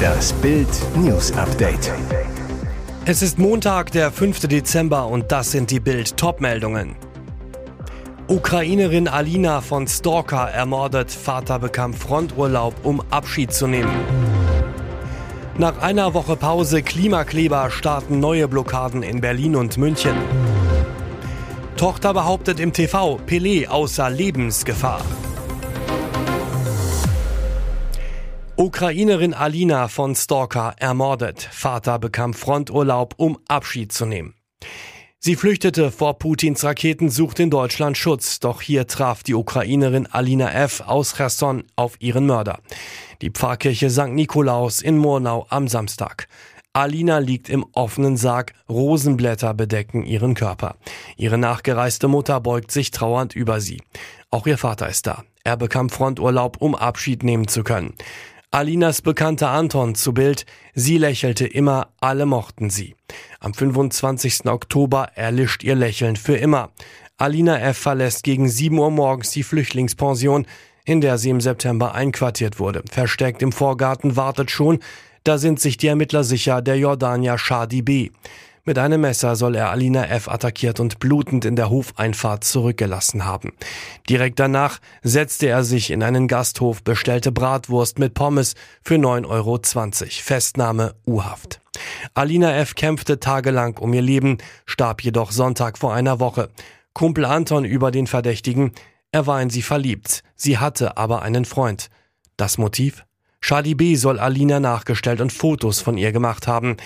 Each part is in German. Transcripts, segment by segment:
Das Bild News Update. Es ist Montag, der 5. Dezember und das sind die Bild Topmeldungen. Ukrainerin Alina von Stalker ermordet, Vater bekam Fronturlaub, um Abschied zu nehmen. Nach einer Woche Pause Klimakleber starten neue Blockaden in Berlin und München. Tochter behauptet im TV, Pelé außer Lebensgefahr. Ukrainerin Alina von Stalker ermordet. Vater bekam Fronturlaub, um Abschied zu nehmen. Sie flüchtete vor Putins Raketen, sucht in Deutschland Schutz. Doch hier traf die Ukrainerin Alina F. aus Cherson auf ihren Mörder. Die Pfarrkirche St. Nikolaus in Murnau am Samstag. Alina liegt im offenen Sarg, Rosenblätter bedecken ihren Körper. Ihre nachgereiste Mutter beugt sich trauernd über sie. Auch ihr Vater ist da. Er bekam Fronturlaub, um Abschied nehmen zu können. Alinas Bekannter Anton zu Bild, sie lächelte immer, alle mochten sie. Am 25. Oktober erlischt ihr Lächeln für immer. Alina F. verlässt gegen 7 Uhr morgens die Flüchtlingspension, in der sie im September einquartiert wurde. Verstärkt im Vorgarten wartet schon da sind sich die Ermittler sicher, der Jordanier Shadi B. Mit einem Messer soll er Alina F. attackiert und blutend in der Hofeinfahrt zurückgelassen haben. Direkt danach setzte er sich in einen Gasthof, bestellte Bratwurst mit Pommes für 9,20 Euro. Festnahme U-Haft. Alina F. kämpfte tagelang um ihr Leben, starb jedoch Sonntag vor einer Woche. Kumpel Anton über den Verdächtigen, er war in sie verliebt, sie hatte aber einen Freund. Das Motiv? Charlie B. soll Alina nachgestellt und Fotos von ihr gemacht haben.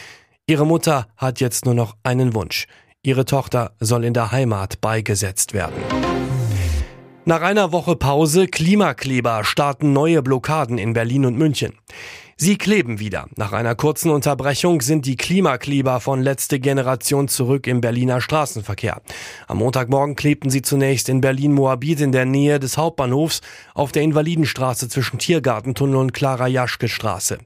Ihre Mutter hat jetzt nur noch einen Wunsch. Ihre Tochter soll in der Heimat beigesetzt werden. Nach einer Woche Pause Klimakleber starten neue Blockaden in Berlin und München. Sie kleben wieder. Nach einer kurzen Unterbrechung sind die Klimakleber von letzte Generation zurück im Berliner Straßenverkehr. Am Montagmorgen klebten sie zunächst in Berlin-Moabit in der Nähe des Hauptbahnhofs auf der Invalidenstraße zwischen Tiergartentunnel und Clara-Jaschke-Straße.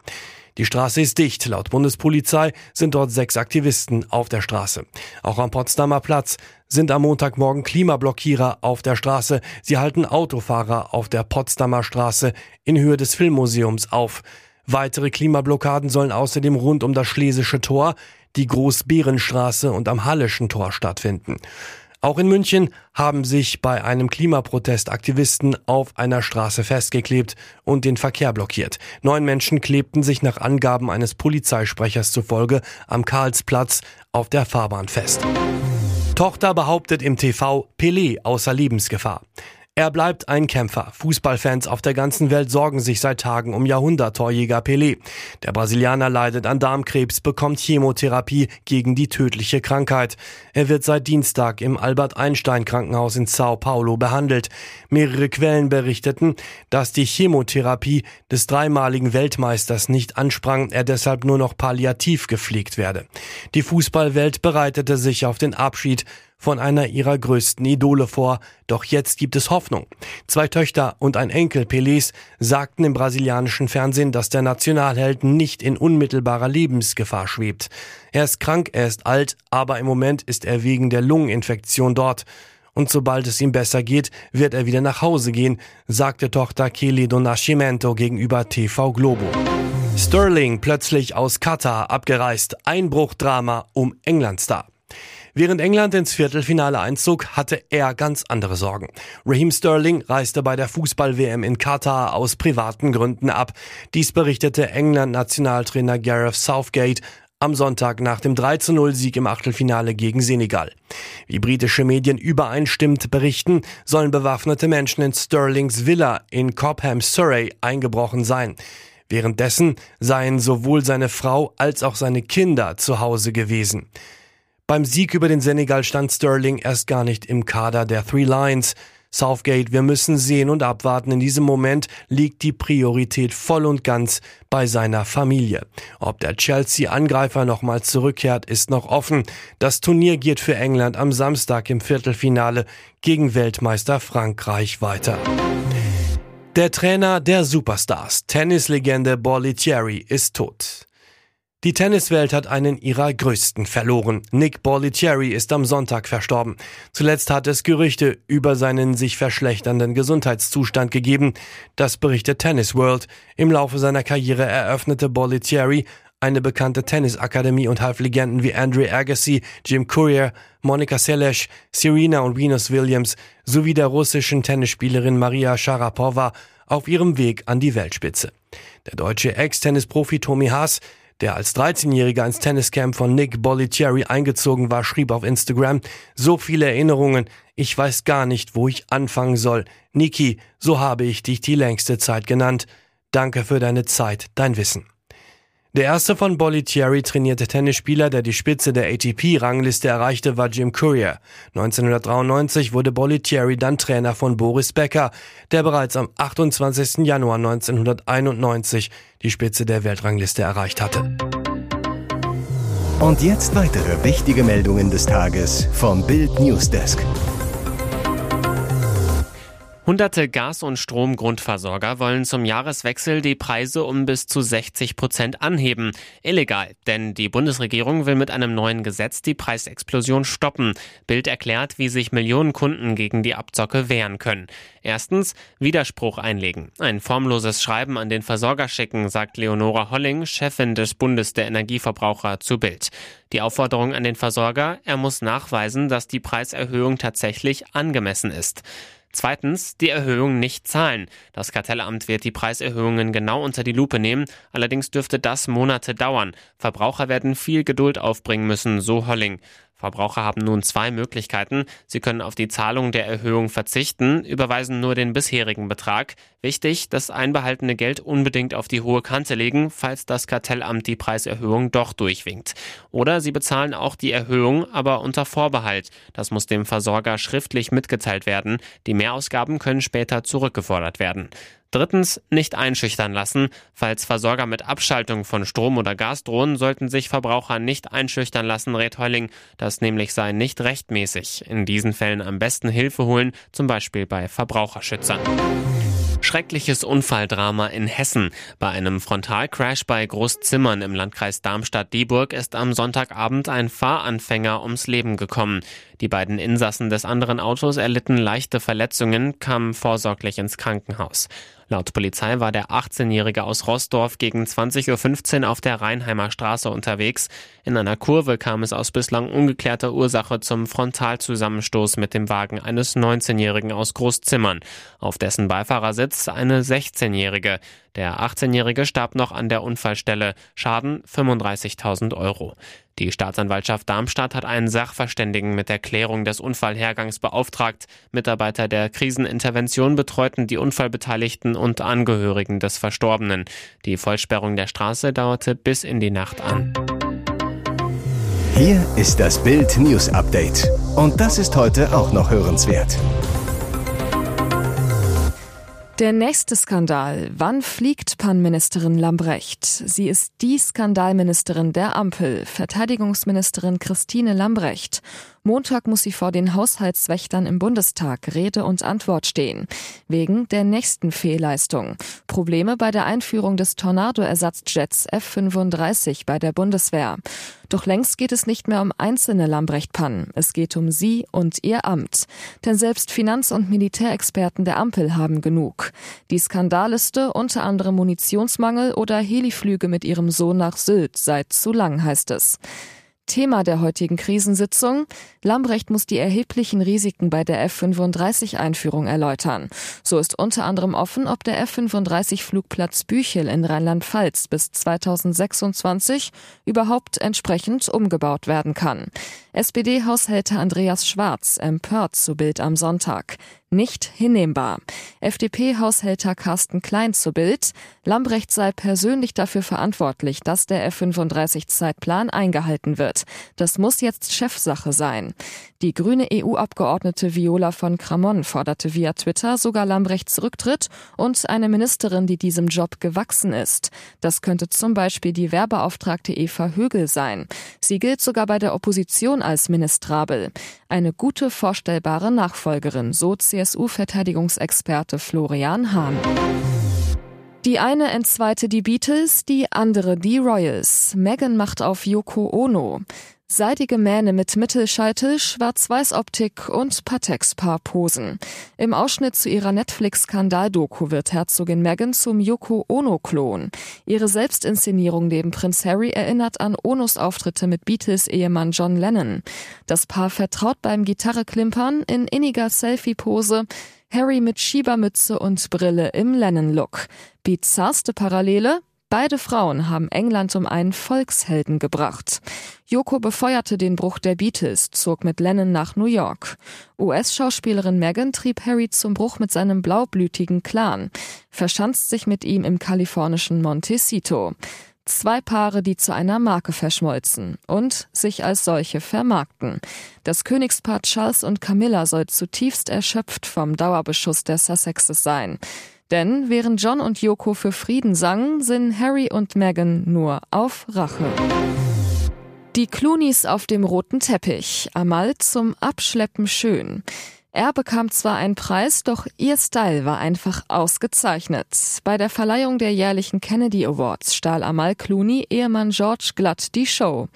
Die Straße ist dicht. Laut Bundespolizei sind dort sechs Aktivisten auf der Straße. Auch am Potsdamer Platz sind am Montagmorgen Klimablockierer auf der Straße. Sie halten Autofahrer auf der Potsdamer Straße in Höhe des Filmmuseums auf. Weitere Klimablockaden sollen außerdem rund um das Schlesische Tor, die Großbärenstraße und am Hallischen Tor stattfinden. Auch in München haben sich bei einem Klimaprotest Aktivisten auf einer Straße festgeklebt und den Verkehr blockiert. Neun Menschen klebten sich nach Angaben eines Polizeisprechers zufolge am Karlsplatz auf der Fahrbahn fest. Tochter behauptet im TV Pelé außer Lebensgefahr. Er bleibt ein Kämpfer. Fußballfans auf der ganzen Welt sorgen sich seit Tagen um Jahrhundert-Torjäger Pelé. Der Brasilianer leidet an Darmkrebs, bekommt Chemotherapie gegen die tödliche Krankheit. Er wird seit Dienstag im Albert-Einstein-Krankenhaus in Sao Paulo behandelt. Mehrere Quellen berichteten, dass die Chemotherapie des dreimaligen Weltmeisters nicht ansprang, er deshalb nur noch palliativ gepflegt werde. Die Fußballwelt bereitete sich auf den Abschied von einer ihrer größten Idole vor. Doch jetzt gibt es Hoffnung. Zwei Töchter und ein Enkel Pelés sagten im brasilianischen Fernsehen, dass der Nationalheld nicht in unmittelbarer Lebensgefahr schwebt. Er ist krank, er ist alt, aber im Moment ist er wegen der Lungeninfektion dort. Und sobald es ihm besser geht, wird er wieder nach Hause gehen, sagte Tochter Kelly do Nascimento gegenüber TV Globo. Sterling plötzlich aus Katar abgereist. Einbruchdrama um Englandstar. Während England ins Viertelfinale einzog, hatte er ganz andere Sorgen. Raheem Sterling reiste bei der Fußball-WM in Katar aus privaten Gründen ab. Dies berichtete England-Nationaltrainer Gareth Southgate am Sonntag nach dem 3-0-Sieg im Achtelfinale gegen Senegal. Wie britische Medien übereinstimmend berichten, sollen bewaffnete Menschen in Sterlings Villa in Cobham, Surrey eingebrochen sein. Währenddessen seien sowohl seine Frau als auch seine Kinder zu Hause gewesen. Beim Sieg über den Senegal stand Sterling erst gar nicht im Kader der Three Lions. Southgate, wir müssen sehen und abwarten. In diesem Moment liegt die Priorität voll und ganz bei seiner Familie. Ob der Chelsea-Angreifer nochmal zurückkehrt, ist noch offen. Das Turnier geht für England am Samstag im Viertelfinale gegen Weltmeister Frankreich weiter. Der Trainer der Superstars, Tennislegende Bollettieri, ist tot. Die Tenniswelt hat einen ihrer größten verloren. Nick Bollettieri ist am Sonntag verstorben. Zuletzt hat es Gerüchte über seinen sich verschlechternden Gesundheitszustand gegeben. Das berichtet Tennis World. Im Laufe seiner Karriere eröffnete Bollettieri eine bekannte Tennisakademie und half Legenden wie Andre Agassi, Jim Courier, Monika Seles, Serena und Venus Williams sowie der russischen Tennisspielerin Maria Sharapova auf ihrem Weg an die Weltspitze. Der deutsche Ex-Tennisprofi Tommy Haas der als 13-Jähriger ins Tenniscamp von Nick Bollettieri eingezogen war, schrieb auf Instagram, so viele Erinnerungen, ich weiß gar nicht, wo ich anfangen soll. Niki, so habe ich dich die längste Zeit genannt. Danke für deine Zeit, dein Wissen. Der erste von Bollettieri trainierte Tennisspieler, der die Spitze der ATP-Rangliste erreichte, war Jim Courier. 1993 wurde Bollettieri dann Trainer von Boris Becker, der bereits am 28. Januar 1991 die Spitze der Weltrangliste erreicht hatte. Und jetzt weitere wichtige Meldungen des Tages vom Bild Newsdesk. Hunderte Gas- und Stromgrundversorger wollen zum Jahreswechsel die Preise um bis zu 60 Prozent anheben. Illegal, denn die Bundesregierung will mit einem neuen Gesetz die Preisexplosion stoppen. Bild erklärt, wie sich Millionen Kunden gegen die Abzocke wehren können. Erstens, Widerspruch einlegen. Ein formloses Schreiben an den Versorger schicken, sagt Leonora Holling, Chefin des Bundes der Energieverbraucher zu Bild. Die Aufforderung an den Versorger, er muss nachweisen, dass die Preiserhöhung tatsächlich angemessen ist. Zweitens, die Erhöhung nicht zahlen. Das Kartellamt wird die Preiserhöhungen genau unter die Lupe nehmen, allerdings dürfte das Monate dauern. Verbraucher werden viel Geduld aufbringen müssen, so Holling. Verbraucher haben nun zwei Möglichkeiten. Sie können auf die Zahlung der Erhöhung verzichten, überweisen nur den bisherigen Betrag. Wichtig, das einbehaltene Geld unbedingt auf die hohe Kante legen, falls das Kartellamt die Preiserhöhung doch durchwinkt. Oder Sie bezahlen auch die Erhöhung, aber unter Vorbehalt. Das muss dem Versorger schriftlich mitgeteilt werden. Die Mehrausgaben können später zurückgefordert werden. Drittens, nicht einschüchtern lassen. Falls Versorger mit Abschaltung von Strom oder Gas drohen, sollten sich Verbraucher nicht einschüchtern lassen, rät Heuling. Das nämlich sei nicht rechtmäßig. In diesen Fällen am besten Hilfe holen, zum Beispiel bei Verbraucherschützern. Schreckliches Unfalldrama in Hessen. Bei einem Frontalcrash bei Großzimmern im Landkreis Darmstadt-Dieburg ist am Sonntagabend ein Fahranfänger ums Leben gekommen. Die beiden Insassen des anderen Autos erlitten leichte Verletzungen, kamen vorsorglich ins Krankenhaus. Laut Polizei war der 18-Jährige aus Rossdorf gegen 20.15 Uhr auf der Rheinheimer Straße unterwegs. In einer Kurve kam es aus bislang ungeklärter Ursache zum Frontalzusammenstoß mit dem Wagen eines 19-Jährigen aus Großzimmern. Auf dessen Beifahrersitz eine 16-Jährige. Der 18-Jährige starb noch an der Unfallstelle. Schaden 35.000 Euro. Die Staatsanwaltschaft Darmstadt hat einen Sachverständigen mit der Klärung des Unfallhergangs beauftragt. Mitarbeiter der Krisenintervention betreuten die Unfallbeteiligten und Angehörigen des Verstorbenen. Die Vollsperrung der Straße dauerte bis in die Nacht an. Hier ist das Bild News Update. Und das ist heute auch noch hörenswert. Der nächste Skandal. Wann fliegt Pannenministerin Lambrecht? Sie ist die Skandalministerin der Ampel, Verteidigungsministerin Christine Lambrecht. Montag muss sie vor den Haushaltswächtern im Bundestag Rede und Antwort stehen. Wegen der nächsten Fehlleistung. Probleme bei der Einführung des Tornado-Ersatzjets F-35 bei der Bundeswehr. Doch längst geht es nicht mehr um einzelne Lambrecht-Pannen. Es geht um sie und ihr Amt. Denn selbst Finanz- und Militärexperten der Ampel haben genug. Die Skandalliste, unter anderem Munitionsmangel oder Heliflüge mit ihrem Sohn nach Sylt, sei zu lang, heißt es. Thema der heutigen Krisensitzung. Lambrecht muss die erheblichen Risiken bei der F-35-Einführung erläutern. So ist unter anderem offen, ob der F-35-Flugplatz Büchel in Rheinland-Pfalz bis 2026 überhaupt entsprechend umgebaut werden kann. SPD-Haushälter Andreas Schwarz empört zu Bild am Sonntag nicht hinnehmbar. FDP-Haushälter Carsten Klein zu Bild. Lambrecht sei persönlich dafür verantwortlich, dass der F-35-Zeitplan eingehalten wird. Das muss jetzt Chefsache sein. Die grüne EU-Abgeordnete Viola von Cramon forderte via Twitter sogar Lambrechts Rücktritt und eine Ministerin, die diesem Job gewachsen ist. Das könnte zum Beispiel die Wehrbeauftragte Eva Högel sein. Sie gilt sogar bei der Opposition als ministrabel. Eine gute vorstellbare Nachfolgerin, so CSU-Verteidigungsexperte Florian Hahn. Die eine entzweite die Beatles, die andere die Royals. Meghan macht auf Yoko Ono. Seidige Mähne mit Mittelscheitel, Schwarz-Weiß-Optik und Patex-Paar-Posen. Im Ausschnitt zu ihrer Netflix-Skandal-Doku wird Herzogin Meghan zum Yoko Ono-Klon. Ihre Selbstinszenierung neben Prinz Harry erinnert an Onos Auftritte mit Beatles-Ehemann John Lennon. Das Paar vertraut beim Gitarreklimpern in inniger Selfie-Pose. Harry mit Schiebermütze und Brille im Lennon-Look. Bizarrste Parallele? Beide Frauen haben England um einen Volkshelden gebracht. Yoko befeuerte den Bruch der Beatles, zog mit Lennon nach New York. US-Schauspielerin Meghan trieb Harry zum Bruch mit seinem blaublütigen Clan, verschanzt sich mit ihm im kalifornischen Montecito. Zwei Paare, die zu einer Marke verschmolzen und sich als solche vermarkten. Das Königspaar Charles und Camilla soll zutiefst erschöpft vom Dauerbeschuss der Sussexes sein. Denn während John und Yoko für Frieden sangen, sind Harry und Meghan nur auf Rache. Die Clooney's auf dem roten Teppich, Amal zum Abschleppen schön. Er bekam zwar einen Preis, doch ihr Style war einfach ausgezeichnet. Bei der Verleihung der jährlichen Kennedy Awards stahl Amal Clooney Ehemann George glatt die Show.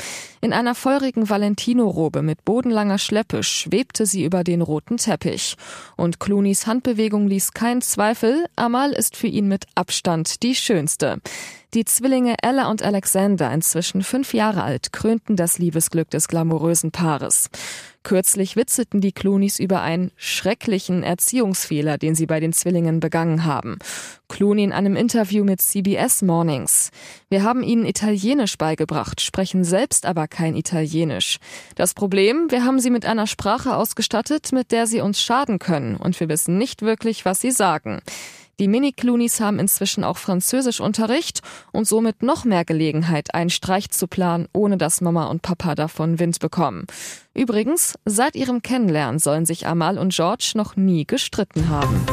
In einer feurigen Valentino-Robe mit bodenlanger Schleppe schwebte sie über den roten Teppich. Und Clooneys Handbewegung ließ keinen Zweifel, Amal ist für ihn mit Abstand die schönste. Die Zwillinge Ella und Alexander, inzwischen fünf Jahre alt, krönten das Liebesglück des glamourösen Paares. Kürzlich witzelten die Clooneys über einen schrecklichen Erziehungsfehler, den sie bei den Zwillingen begangen haben. Clooney in einem Interview mit CBS Mornings. Wir haben ihnen Italienisch beigebracht, sprechen selbst aber kein Italienisch. Das Problem, wir haben sie mit einer Sprache ausgestattet, mit der sie uns schaden können, und wir wissen nicht wirklich, was sie sagen. Die Mini-Cloonies haben inzwischen auch Französischunterricht und somit noch mehr Gelegenheit, einen Streich zu planen, ohne dass Mama und Papa davon Wind bekommen. Übrigens, seit ihrem Kennenlernen sollen sich Amal und George noch nie gestritten haben.